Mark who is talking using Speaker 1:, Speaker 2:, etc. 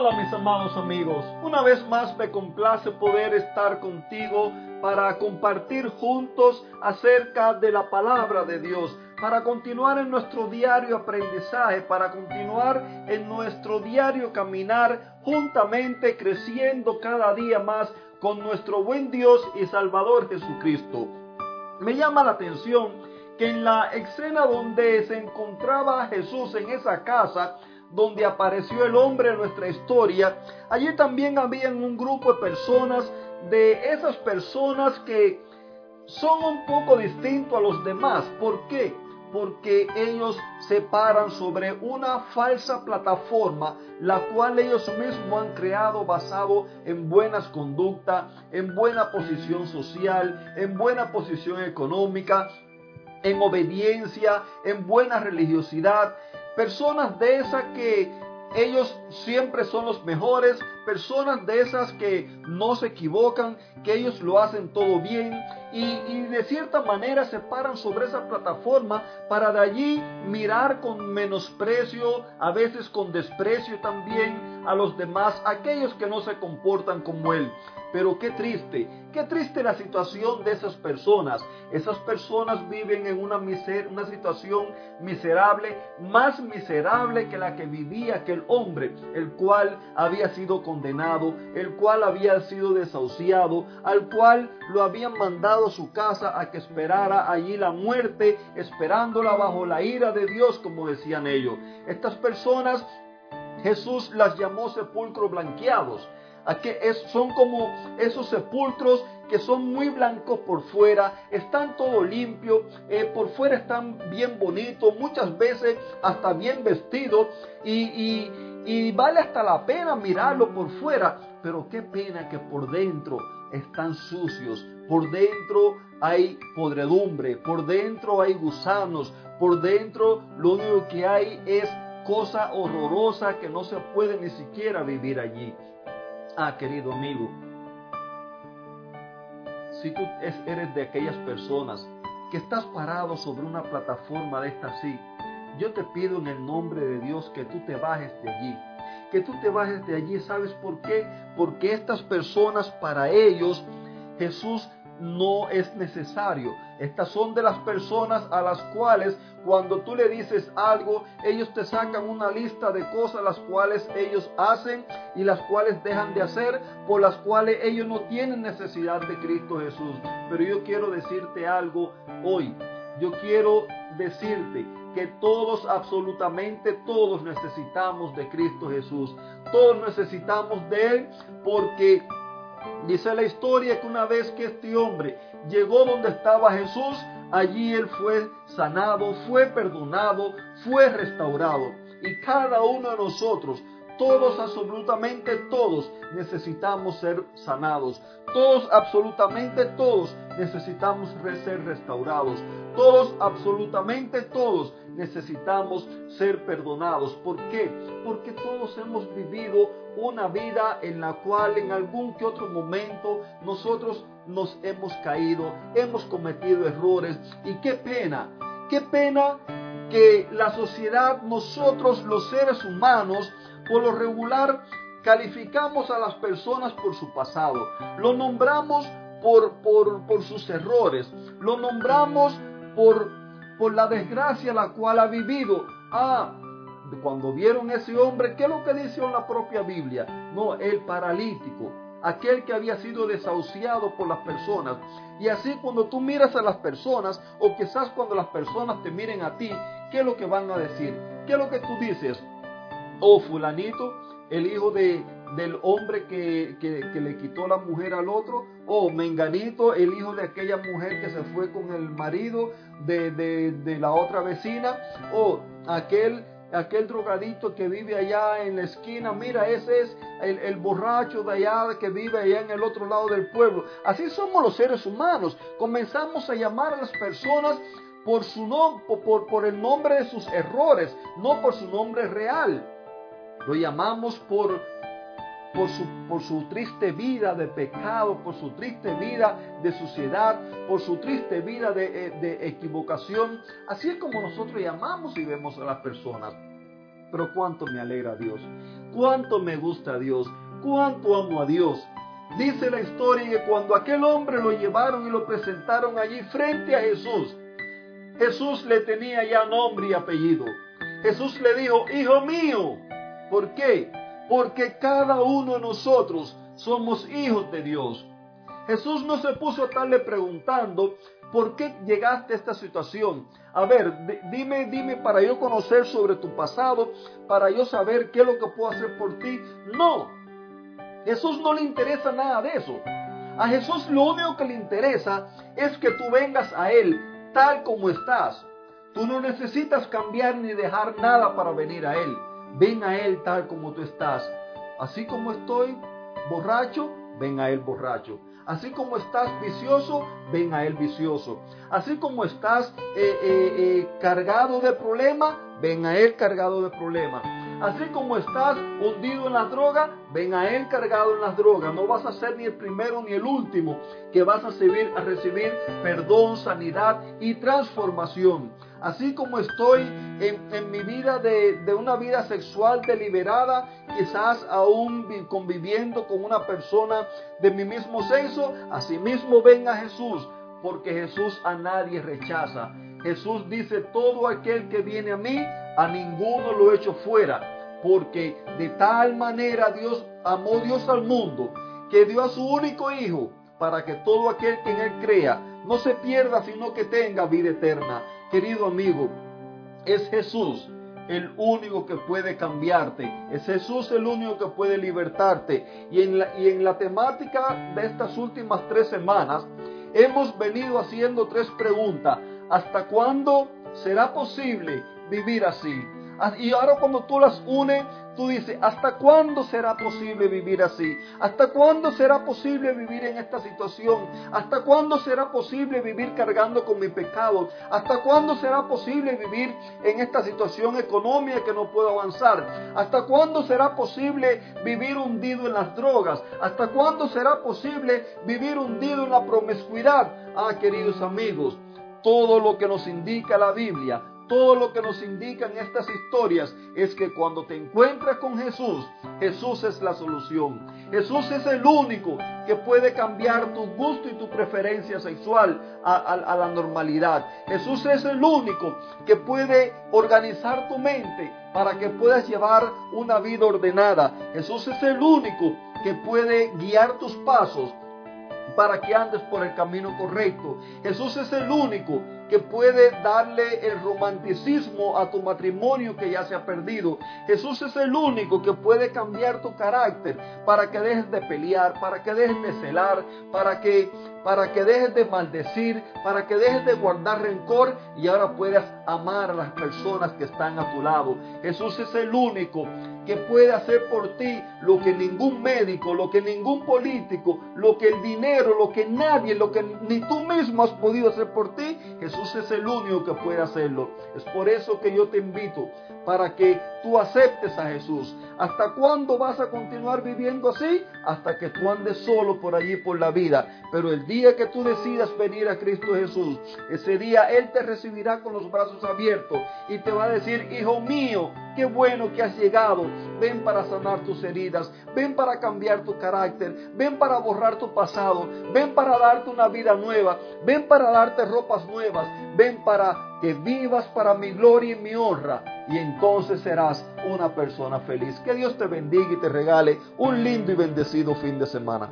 Speaker 1: Hola mis amados amigos, una vez más me complace poder estar contigo para compartir juntos acerca de la palabra de Dios, para continuar en nuestro diario aprendizaje, para continuar en nuestro diario caminar juntamente creciendo cada día más con nuestro buen Dios y Salvador Jesucristo. Me llama la atención que en la escena donde se encontraba Jesús en esa casa, donde apareció el hombre en nuestra historia, allí también había un grupo de personas, de esas personas que son un poco distintos a los demás. ¿Por qué? Porque ellos se paran sobre una falsa plataforma, la cual ellos mismos han creado basado en buenas conductas, en buena posición social, en buena posición económica, en obediencia, en buena religiosidad, personas de esas que ellos siempre son los mejores, personas de esas que no se equivocan, que ellos lo hacen todo bien y, de cierta manera se paran sobre esa plataforma para de allí mirar con menosprecio, a veces con desprecio también a los demás, aquellos que no se comportan como él. Pero qué triste, qué triste la situación de esas personas. Esas personas viven en una, miser una situación miserable, más miserable que la que vivía aquel hombre, el cual había sido condenado, el cual había sido desahuciado, al cual lo habían mandado a su casa a que esperara allí la muerte, esperándola bajo la ira de Dios, como decían ellos. Estas personas Jesús las llamó sepulcros blanqueados. Son como esos sepulcros que son muy blancos por fuera, están todo limpio, eh, por fuera están bien bonitos, muchas veces hasta bien vestidos y, y vale hasta la pena mirarlo por fuera, pero qué pena que por dentro están sucios, por dentro hay podredumbre, por dentro hay gusanos, por dentro lo único que hay es cosa horrorosa que no se puede ni siquiera vivir allí. Ah, querido amigo, si tú eres de aquellas personas que estás parado sobre una plataforma de esta así, yo te pido en el nombre de Dios que tú te bajes de allí. Que tú te bajes de allí, ¿sabes por qué? Porque estas personas, para ellos, Jesús no es necesario. Estas son de las personas a las cuales cuando tú le dices algo, ellos te sacan una lista de cosas las cuales ellos hacen y las cuales dejan de hacer, por las cuales ellos no tienen necesidad de Cristo Jesús. Pero yo quiero decirte algo hoy. Yo quiero decirte que todos, absolutamente todos necesitamos de Cristo Jesús. Todos necesitamos de Él porque Dice la historia que una vez que este hombre llegó donde estaba Jesús, allí él fue sanado, fue perdonado, fue restaurado. Y cada uno de nosotros, todos, absolutamente todos, necesitamos ser sanados. Todos, absolutamente todos, necesitamos ser restaurados. Todos, absolutamente todos, necesitamos ser perdonados. ¿Por qué? Porque todos hemos vivido una vida en la cual en algún que otro momento nosotros nos hemos caído, hemos cometido errores. Y qué pena, qué pena que la sociedad, nosotros los seres humanos, por lo regular, calificamos a las personas por su pasado. Lo nombramos por, por, por sus errores. Lo nombramos por, por la desgracia la cual ha vivido. Ah, cuando vieron ese hombre, ¿qué es lo que dice la propia Biblia? No, el paralítico, aquel que había sido desahuciado por las personas. Y así cuando tú miras a las personas, o quizás cuando las personas te miren a ti, ¿qué es lo que van a decir? ¿Qué es lo que tú dices? Oh, fulanito, el hijo de, del hombre que, que, le quitó la mujer al otro, o Menganito, el hijo de aquella mujer que se fue con el marido de, de, de la otra vecina, o aquel aquel drogadito que vive allá en la esquina, mira, ese es el, borracho de allá que vive allá en el otro lado del pueblo. Así somos los seres humanos. Comenzamos a llamar a las personas por, su nombre, por, por el nombre de sus errores, no por su nombre real. Lo llamamos por por su, por su triste vida de pecado, por su triste vida de suciedad, por su triste vida de, eh, de equivocación. Así es como nosotros llamamos y vemos a las personas. Pero cuánto me alegra Dios. cuánto me gusta Dios, cuánto amo a Dios. Dice la historia que cuando aquel hombre lo llevaron y lo presentaron allí frente a Jesús, Jesús le tenía ya nombre y apellido. Jesús le dijo, hijo mío, ¿por qué? Porque cada uno de nosotros somos hijos de Dios. Jesús no se puso a estarle preguntando, ¿por qué llegaste a esta situación? A ver, dime, dime para yo conocer sobre tu pasado, para yo saber qué es lo que puedo hacer por ti. No, Jesús no le interesa nada de eso. A Jesús lo único que le interesa es que tú vengas a Él tal como estás. Tú no necesitas cambiar ni dejar nada para venir a Él. Ven a Él tal como tú estás. Así como estoy borracho, ven a Él borracho. Así como estás vicioso, ven a Él vicioso. Así como estás eh, eh, eh, cargado de problemas, ven a Él cargado de problemas. Así como estás hundido en la droga, ven a Él cargado en las drogas. No vas a ser ni el primero ni el último que vas a recibir, a recibir perdón, sanidad y transformación. Así como estoy en, mi vida de, de, una vida sexual deliberada, quizás aún conviviendo con una persona de mi mismo sexo, asimismo ven a Jesús, porque Jesús a nadie rechaza. Jesús dice, todo aquel que viene a mí, a ninguno lo echo fuera, porque de tal manera Dios amó Dios al mundo, que dio a su único Hijo, para que todo aquel que en Él crea no se pierda, sino que tenga vida eterna. Querido amigo, es Jesús el único que puede cambiarte. Es Jesús el único que puede libertarte. Y en la, y en la temática de estas últimas tres semanas, hemos venido haciendo tres preguntas. ¿Hasta cuándo será posible vivir así? Ah, y ahora cuando tú las unes, tú dices, ¿hasta cuándo será posible vivir así? ¿Hasta cuándo será posible vivir en esta situación? ¿Hasta cuándo será posible vivir cargando con mi pecado? ¿Hasta cuándo será posible vivir en esta situación económica que no puedo avanzar? ¿Hasta cuándo será posible vivir hundido en las drogas? ¿Hasta cuándo será posible vivir hundido en la promiscuidad? Ah, queridos amigos, todo lo que nos indica la Biblia todo lo que nos indican estas historias es que cuando te encuentras con Jesús, Jesús es la solución. Jesús es el único que puede cambiar tu gusto y tu preferencia sexual a, la normalidad. Jesús es el único que puede organizar tu mente para que puedas llevar una vida ordenada. Jesús es el único que puede guiar tus pasos para que andes por el camino correcto. Jesús es el único que puede darle el romanticismo a tu matrimonio que ya se ha perdido. Jesús es el único que puede cambiar tu carácter para que dejes de pelear, para que dejes de celar, para que para que dejes de maldecir, para que dejes de guardar rencor y ahora puedas amar a las personas que están a tu lado. Jesús es el único que puede hacer por ti lo que ningún médico, lo que ningún político, lo que el dinero, lo que nadie, lo que ni tú mismo has podido hacer por ti. Jesús es el único que puede hacerlo. Es por eso que yo te invito para que tú aceptes a Jesús. ¿Hasta cuándo vas a continuar viviendo así? Hasta que tú andes solo por allí por la vida. Pero el día que tú decidas venir a Cristo Jesús, ese día Él te recibirá con los brazos abiertos y te va a decir, hijo mío, qué bueno que has llegado. Ven para sanar tus heridas, ven para cambiar tu carácter, ven para borrar tu pasado, ven para darte una vida nueva, ven para darte ropas nuevas, ven para que vivas para mi gloria y mi honra, y entonces serás una persona feliz. Que Dios te bendiga y te regale un lindo y bendecido fin de semana.